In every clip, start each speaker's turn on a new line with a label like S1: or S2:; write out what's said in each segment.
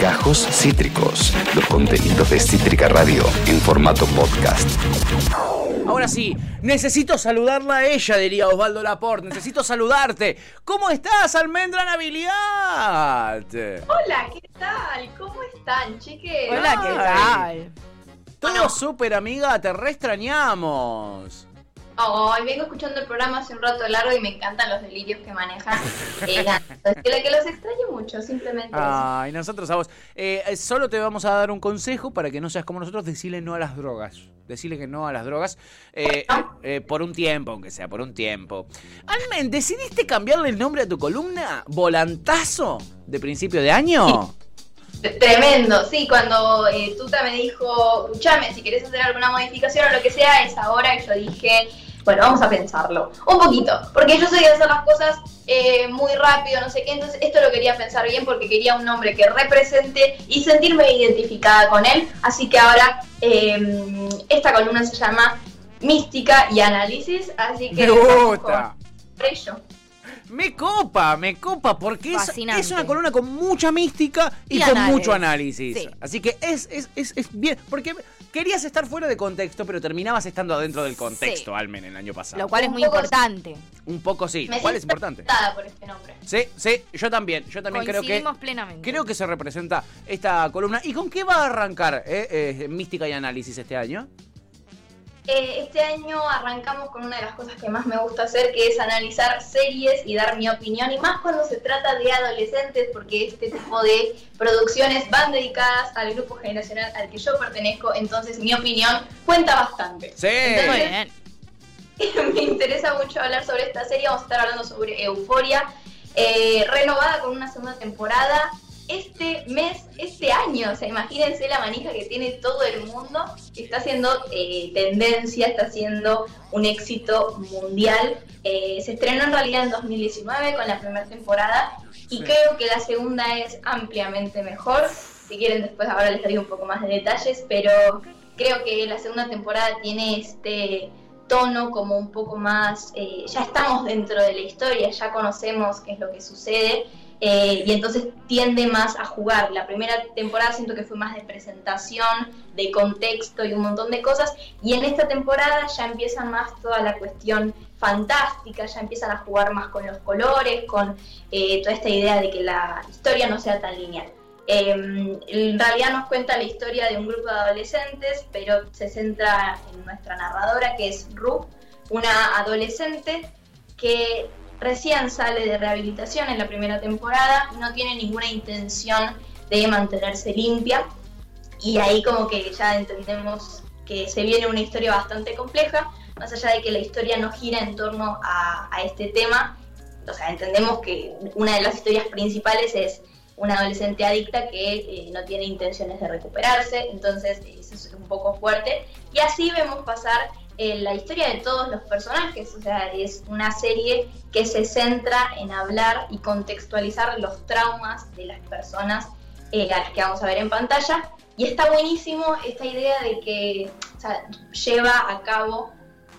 S1: Gajos Cítricos, los contenidos de Cítrica Radio en formato podcast.
S2: Ahora sí, necesito saludarla a ella, diría Osvaldo Laporte. Necesito saludarte. ¿Cómo estás, Almendra Nabilidad?
S3: Hola, ¿qué tal? ¿Cómo están, chiques?
S4: Hola, ¿qué tal?
S2: Todo súper, amiga, te re extrañamos.
S3: Ay, vengo escuchando el programa hace un rato largo y me encantan los delirios que manejan. Eh, que los extraño mucho, simplemente eso.
S2: Ay, nosotros a vos. Eh, eh, solo te vamos a dar un consejo para que no seas como nosotros, decirle no a las drogas. Decirle que no a las drogas eh, eh, por un tiempo, aunque sea por un tiempo. Almen, ¿decidiste cambiarle el nombre a tu columna? ¿Volantazo? ¿De principio de año?
S3: Tremendo, sí, cuando eh, Tuta me dijo, escuchame, si querés hacer alguna modificación o lo que sea, es ahora que yo dije, bueno, vamos a pensarlo. Un poquito, porque yo soy de hacer las cosas eh, muy rápido, no sé qué, entonces esto lo quería pensar bien porque quería un nombre que represente y sentirme identificada con él. Así que ahora eh, esta columna se llama Mística y Análisis, así que...
S2: Me gusta.
S3: con ello.
S2: Me copa, me copa, porque es, una columna con mucha mística y,
S4: Y
S2: con
S4: análisis.
S2: mucho análisis.
S4: Sí.
S2: Así que es, es, es, es bien, porque querías estar fuera de contexto, pero terminabas estando adentro del contexto,
S4: Sí.
S2: Almen, el año pasado.
S4: Lo cual es muy importante.
S2: Un poco sí,
S3: Me
S2: lo cual es importante.
S3: por este nombre.
S2: Sí, sí, yo también, yo también creo que
S4: Coincidimos plenamente.
S2: creo que se representa esta columna. ¿Y con qué va a arrancar eh, eh, mística y análisis este año?
S3: Eh, este año arrancamos con una de las cosas que más me gusta hacer, que es analizar series y dar mi opinión, y más cuando se trata de adolescentes, porque este tipo de producciones van dedicadas al grupo generacional al que yo pertenezco, entonces mi opinión cuenta bastante.
S2: Sí.
S4: Muy
S3: Entonces,
S4: bien.
S3: me interesa mucho hablar sobre esta serie, vamos a estar hablando sobre Euforia, eh, renovada con una segunda temporada. Este mes, este año, o sea, imagínense la manija que tiene todo el mundo, que está haciendo eh, tendencia, está haciendo un éxito mundial. Eh, se estrenó en realidad en 2019 con la primera temporada y
S2: Sí.
S3: creo que la segunda es ampliamente mejor. Si quieren después ahora les doy un poco más de detalles, pero creo que la segunda temporada tiene este tono como un poco más, eh, ya estamos dentro de la historia, ya conocemos qué es lo que sucede eh, y entonces tiende más a jugar. La primera temporada siento que fue más de presentación, de contexto y un montón de cosas y en esta temporada ya empieza más toda la cuestión fantástica, ya empiezan a jugar más con los colores, con eh, toda esta idea de que la historia no sea tan lineal. Eh, en realidad nos cuenta la historia de un grupo de adolescentes, pero se centra en nuestra narradora, que es Ru, una adolescente que recién sale de rehabilitación en la primera temporada, no tiene ninguna intención de mantenerse limpia, y ahí como que ya entendemos que se viene una historia bastante compleja, más allá de que la historia no gira en torno a, este tema, o sea, entendemos que una de las historias principales es una adolescente adicta que eh, no tiene intenciones de recuperarse, entonces eso es un poco fuerte. Y así vemos pasar eh, la historia de todos los personajes, o sea, es una serie que se centra en hablar y contextualizar los traumas de las personas eh, a las que vamos a ver en pantalla. Y está buenísimo esta idea de que o sea, lleva a cabo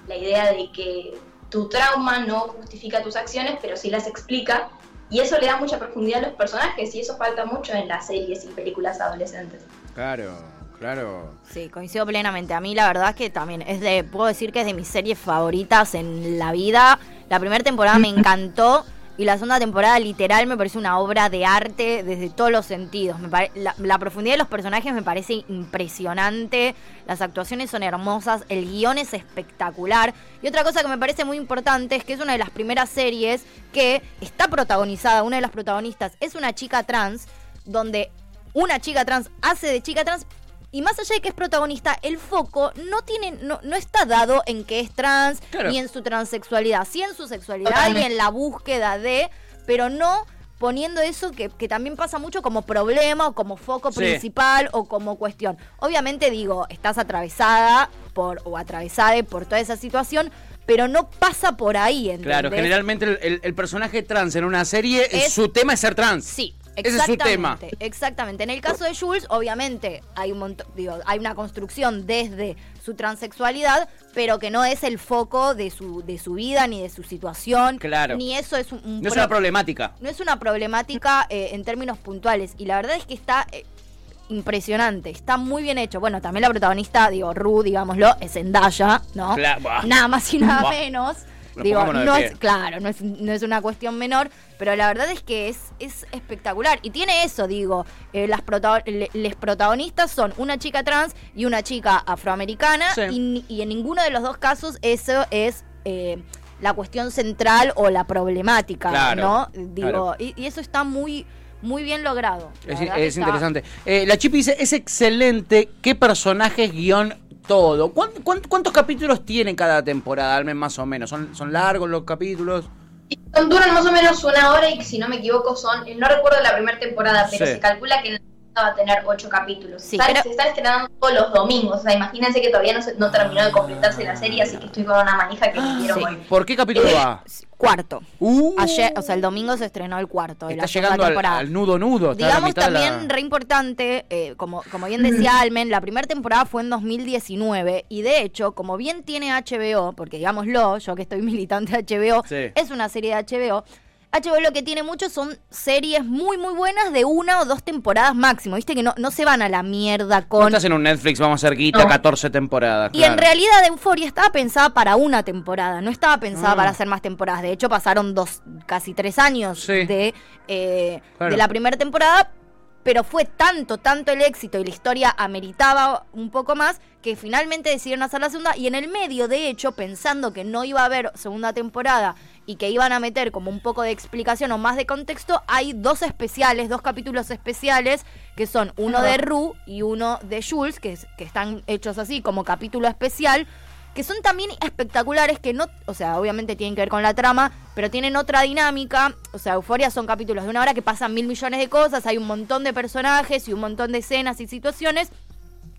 S3: la idea de que tu trauma no justifica tus acciones, pero sí las explica. Y eso le da mucha profundidad a los personajes y eso falta mucho en las series y películas adolescentes.
S2: Claro, claro.
S4: Sí, coincido plenamente. A mí la verdad es que también es de, puedo decir que es de mis series favoritas en la vida. La primera temporada me encantó y la segunda temporada literal me parece una obra de arte desde todos los sentidos. Me la, la profundidad de los personajes me parece impresionante, las actuaciones son hermosas, el guion es espectacular. Y otra cosa que me parece muy importante es que es una de las primeras series que está protagonizada, una de las protagonistas es una chica trans, donde una chica trans hace de chica trans y más allá de que es protagonista, el foco no tiene, no, no está dado en que es trans,
S2: Claro.
S4: ni en su transexualidad, sí en su sexualidad y en la búsqueda de, pero no poniendo eso que, que también pasa mucho como problema o como foco
S2: Sí.
S4: principal o como cuestión. Obviamente digo, estás atravesada por o atravesada por toda esa situación, pero no pasa por ahí, ¿entendés?
S2: Claro, generalmente el, el- el personaje trans en una serie,
S4: Es-
S2: su tema es ser trans.
S4: Sí,
S2: Ese es su tema.
S4: Exactamente. En el caso de Jules, obviamente, hay un montón, digo, hay una construcción desde su transexualidad, pero que no es el foco de su, de su vida ni de su situación.
S2: Claro.
S4: Ni eso es un, un
S2: No es una problemática.
S4: no es una problemática eh, en términos puntuales. Y la verdad es que está eh, impresionante. Está muy bien hecho. Bueno, también la protagonista, digo, Ru, digámoslo, es Zendaya, ¿no?
S2: Cla- buah.
S4: Nada más y nada menos. Digo, no es, claro, no es, no es una cuestión menor, pero la verdad es que es, es espectacular. Y tiene eso, digo, eh, las prota- le- les protagonistas son una chica trans y una chica afroamericana,
S2: Sí.
S4: y, en ninguno de los dos casos eso es eh, la cuestión central o la problemática,
S2: Claro,
S4: ¿no? Digo,
S2: claro.
S4: y, y eso está muy, muy bien logrado. La
S2: Es, interesante. Eh, la Chipi dice, es excelente. ¿Qué personajes, guion, todo? ¿Cuán- cuán- cuántos capítulos tiene cada temporada, al menos más o menos? ¿Son, son largos los capítulos?
S3: Son- duran más o menos una hora y si no me equivoco son, no recuerdo la primera temporada, pero
S2: Sí.
S3: se calcula que va a tener ocho capítulos.
S4: Sí,
S3: Está-
S4: pero-
S3: Se están estrenando todos los domingos, o sea, imagínense que todavía no, se- no terminó de completarse la serie, así que estoy con una manija que me quiero
S4: Sí.
S3: morir.
S2: ¿Por qué capítulo va?
S4: Cuarto.
S2: Uh,
S4: Ayer, o sea, el domingo se estrenó el cuarto de
S2: está
S4: la
S2: llegando al,
S4: temporada.
S2: al nudo nudo.
S4: Digamos
S2: de la-
S4: también re importante, eh, como, como bien decía Almen, la primera temporada fue en 2019 y de hecho, como bien tiene HBO, porque digámoslo, yo que estoy militante de HBO,
S2: Sí.
S4: es una serie de HBO. HBO lo que tiene mucho son series muy muy buenas de una o dos temporadas máximo, viste que no, no se van a la mierda
S2: No
S4: con...
S2: estás en un Netflix, vamos a hacer guita,
S3: No.
S2: 14 temporadas.
S4: Y en realidad Euphoria estaba pensada para una temporada, no estaba pensada
S2: Ah.
S4: para hacer más temporadas. De hecho, pasaron dos, casi tres años
S2: Sí.
S4: de, eh,
S2: Claro.
S4: de la primera temporada, pero fue tanto, tanto el éxito y la historia ameritaba un poco más que finalmente decidieron hacer la segunda. Y en el medio, de hecho, pensando que no iba a haber segunda temporada y que iban a meter como un poco de explicación o más de contexto, hay dos especiales, dos capítulos especiales, que son uno de Rue y uno de Jules, que, es- que están hechos así como capítulo especial, que son también espectaculares, que no, o sea, obviamente tienen que ver con la trama, pero tienen otra dinámica. O sea, Euforia son capítulos de una hora que pasan mil millones de cosas, hay un montón de personajes y un montón de escenas y situaciones.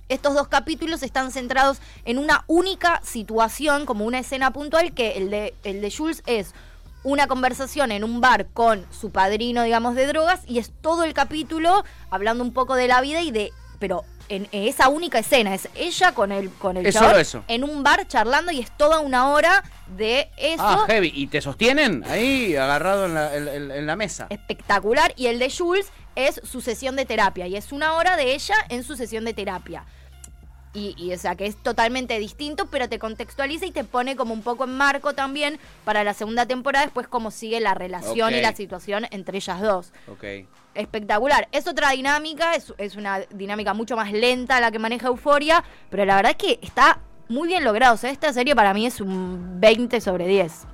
S4: Estos dos capítulos están centrados en una única situación, como una escena puntual, que el de, el de Jules es una conversación en un bar con su padrino, digamos, de drogas, y es todo el capítulo hablando un poco de la vida y de. Pero en, en esa única escena, es ella con el, con el
S2: Es
S4: chabón
S2: solo eso.
S4: en un bar charlando y es toda una hora de eso.
S2: Ah, heavy. ¿Y te sostienen ahí, agarrado en la, en la mesa?
S4: espectacular y el de Jules es su sesión de terapia y es una hora de ella en su sesión de terapia. Y, y, o sea que es totalmente distinto, pero te contextualiza y te pone como un poco en marco también para la segunda temporada, después cómo sigue la relación y la situación entre ellas dos.
S2: Ok.
S4: Espectacular. Es otra dinámica, es, es una dinámica mucho más lenta la que maneja Euforia, pero la verdad es que está muy bien logrado. O sea, esta serie para mí es un 20 sobre 10.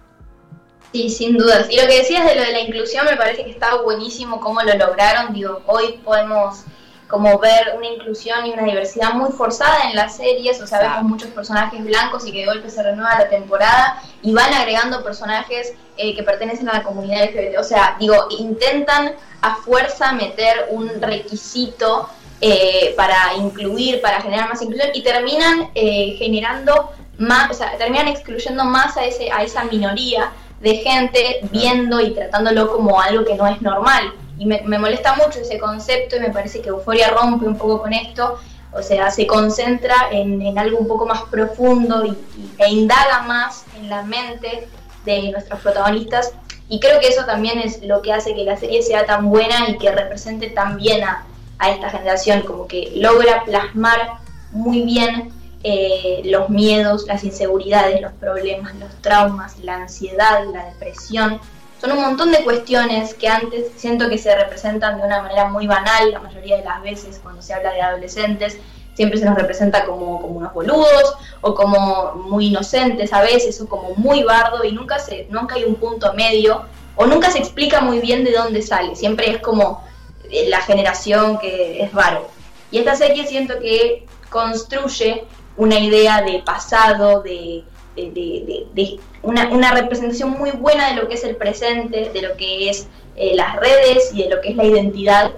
S3: Sí, sin dudas. Y lo que decías de lo de la inclusión me parece que está buenísimo cómo lo lograron. Digo, hoy podemos como ver una inclusión y una diversidad muy forzada en las series, o sea, vemos muchos personajes blancos y que de golpe se renueva la temporada y van agregando personajes eh, que pertenecen a la comunidad LGBT. O sea, digo, intentan a fuerza meter un requisito eh, para incluir, para generar más inclusión y terminan eh, generando más, o sea, terminan excluyendo más a, ese, a esa minoría de gente viendo y tratándolo como algo que no es normal. Y me, me molesta mucho ese concepto y me parece que Euforia rompe un poco con esto, o sea, se concentra en, en algo un poco más profundo y, y- e indaga más en la mente de nuestros protagonistas. Y creo que eso también es lo que hace que la serie sea tan buena y que represente tan bien a, a esta generación, como que logra plasmar muy bien eh, los miedos, las inseguridades, los problemas, los traumas, la ansiedad, la depresión. Son un montón de cuestiones que antes siento que se representan de una manera muy banal, la mayoría de las veces cuando se habla de adolescentes, siempre se nos representa como, como unos boludos o como muy inocentes a veces o como muy bardo y nunca, se, nunca hay un punto medio o nunca se explica muy bien de dónde sale, siempre es como eh, la generación que es varo. Y esta serie siento que construye una idea de pasado, de, de, de- de- de una, una representación muy buena de lo que es el presente, de lo que es eh, las redes y de lo que es la identidad.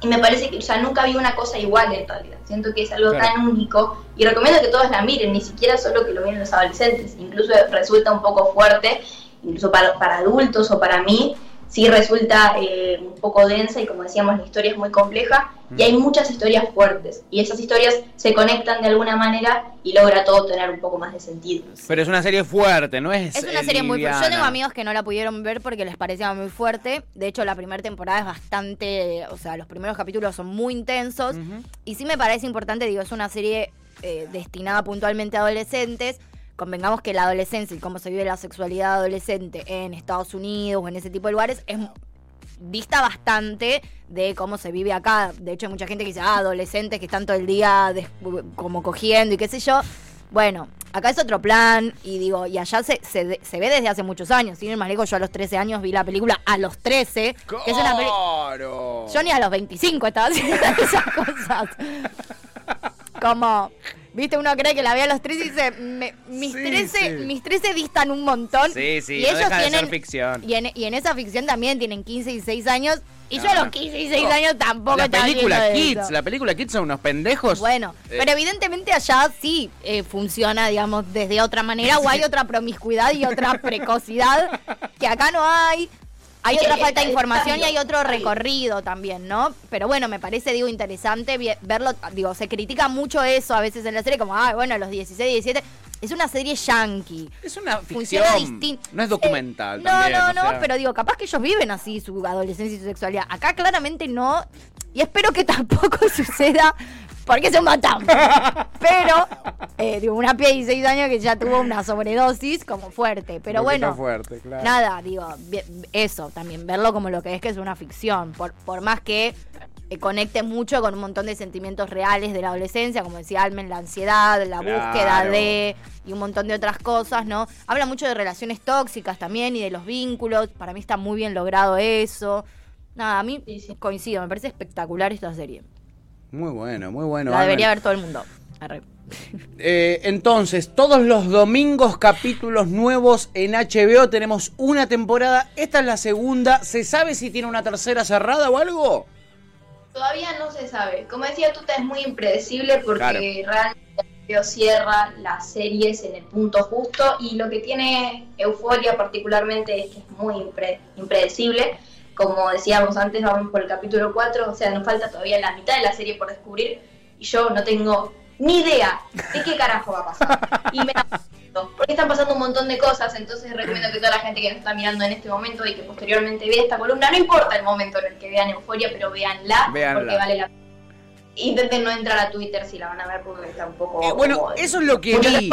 S3: Y me parece que o sea, nunca vi una cosa igual en realidad. Siento que es algo
S2: Claro.
S3: tan único y recomiendo que todos la miren, ni siquiera solo que lo miren los adolescentes. Incluso resulta un poco fuerte, incluso para, para adultos o para mí, sí resulta eh, un poco densa y como decíamos la historia es muy compleja y hay muchas historias fuertes y esas historias se conectan de alguna manera y logra todo tener un poco más de sentido.
S2: Pero es una serie fuerte, ¿no es?
S4: Es una serie muy fuerte. Yo tengo amigos que no la pudieron ver porque les parecía muy fuerte. De hecho, la primera temporada es bastante. O sea, los primeros capítulos son muy intensos. Y sí me parece importante, digo, es una serie eh, destinada puntualmente a adolescentes. Convengamos que la adolescencia y cómo se vive la sexualidad adolescente en Estados Unidos o en ese tipo de lugares es dista bastante de cómo se vive acá. De hecho, hay mucha gente que dice, ah, adolescentes que están todo el día como cogiendo y qué sé yo. Bueno, acá es otro plan y digo, y allá se, se, se ve desde hace muchos años. Sin ir más lejos, yo a los 13 años vi la película a los 13, que es una película...
S2: Claro.
S4: Yo ni a los 25 estaba haciendo esas cosas. Como, viste, uno cree que la ve a los 13 y dice, me- mis,
S2: Sí,
S4: 13,
S2: sí.
S4: mis 13 distan un montón.
S2: Sí, sí,
S4: y
S2: no
S4: ellos
S2: deja de
S4: tienen,
S2: ser ficción.
S4: Y en, y en esa ficción también tienen 15 y 6 años. Y yo
S2: Ah.
S4: a los 15 y 6 años tampoco
S2: La película Kids,
S4: eso.
S2: la película Kids son unos pendejos.
S4: Bueno,
S2: Eh,
S4: pero evidentemente allá sí eh, funciona, digamos, desde otra manera, o hay otra promiscuidad y otra precocidad que acá no hay. Hay otra falta de información y hay otro recorrido también, ¿no? Pero bueno, me parece, digo, interesante verlo. Digo, se critica mucho eso a veces en la serie, como, ah, bueno, a los 16, 17. Es una serie yankee.
S2: Es una
S4: Funciona
S2: ficción.
S4: distinto.
S2: No es documental.
S4: No,
S2: también,
S4: no, no,
S2: sea.
S4: pero digo, capaz que ellos viven así su adolescencia y su sexualidad. Acá claramente no. Y espero que tampoco suceda porque se matan. Pero, eh, digo, una piel de 16 años que ya tuvo una sobredosis como fuerte. Pero
S2: Un
S4: bueno,
S2: fuerte, claro.
S4: nada, digo, eso también, verlo como lo que es que es una ficción. Por, por más que eh, conecte mucho con un montón de sentimientos reales de la adolescencia, como decía Almen, la ansiedad, la
S2: Claro.
S4: búsqueda de y un montón de otras cosas, ¿no? Habla mucho de relaciones tóxicas también y de los vínculos. Para mí está muy bien logrado eso. Nada, a mí
S3: Sí, sí.
S4: coincido, me parece espectacular esta serie.
S2: Muy bueno, muy bueno.
S4: la debería ver todo el mundo. Arre.
S2: Eh, entonces, todos los domingos capítulos nuevos en HBO. Tenemos una temporada. Esta es la segunda. ¿Se sabe si tiene una tercera cerrada o algo?
S3: Todavía no se sabe. Como decía Tuta, es muy impredecible porque
S2: Claro.
S3: realmente HBO cierra las series en el punto justo y lo que tiene Euforia particularmente es que es muy impre- impredecible. Como decíamos antes, vamos por el capítulo 4, o sea, nos falta todavía la mitad de la serie por descubrir y yo no tengo ni idea de qué carajo va a pasar. Y me porque están pasando un montón de cosas, entonces recomiendo que toda la gente que nos está mirando en este momento y que posteriormente vea esta columna, no importa el momento en el que vean Euforia, pero véanla,
S2: Véanla.
S3: porque vale la pena. Intenten no entrar a Twitter si la van a ver porque está un poco...
S2: Eh, bueno,
S3: como-
S2: eso es lo que vi.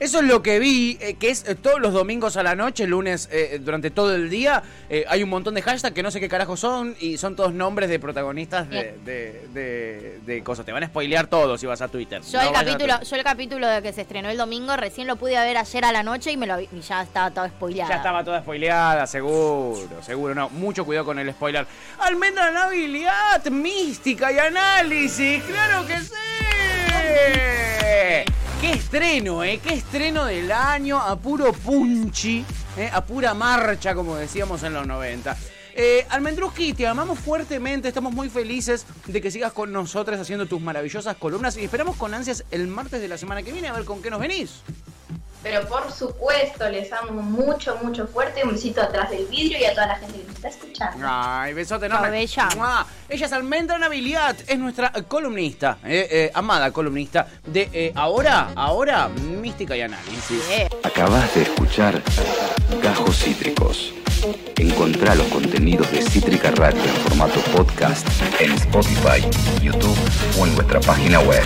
S2: Eso es lo que vi, eh, que es eh, todos los domingos a la noche, lunes, eh, durante todo el día, eh, hay un montón de hashtags que no sé qué carajo son y son todos nombres de protagonistas de, de, de- de cosas. Te van a spoilear todo si vas a Twitter.
S4: Yo
S2: No
S4: el
S2: a
S4: capítulo, yo el capítulo de que se estrenó el domingo recién lo pude ver ayer a la noche y me lo y ya estaba todo spoileado.
S2: Ya estaba toda spoileada, seguro, seguro, no. Mucho cuidado con el spoiler. Almendra Nabilidad, mística y análisis, claro que sí. Qué estreno, ¿eh? Qué estreno del año a puro punchi, ¿eh? a pura marcha, como decíamos en los 90. Eh, Almendruski, te amamos fuertemente, estamos muy felices de que sigas con nosotros haciendo tus maravillosas columnas y esperamos con ansias el martes de la semana que viene a ver con qué nos venís.
S3: Pero por supuesto, les amo mucho, mucho fuerte. Un besito atrás del vidrio y a toda la gente que nos está escuchando.
S2: Ay, besote enorme.
S4: bella.
S2: ¡Mua! Ella es Almendra Nabiliat, es nuestra columnista, eh, eh, amada columnista de eh, ahora, ahora, mística y análisis.
S1: Acabas de escuchar Gajos Cítricos. Encontrá los contenidos de Cítrica Radio en formato podcast en Spotify, YouTube o en nuestra página web.